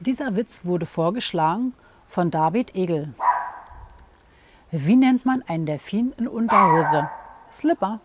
Dieser Witz wurde vorgeschlagen von David Egel. Wie nennt man einen Delfin in Unterhose? Slipper.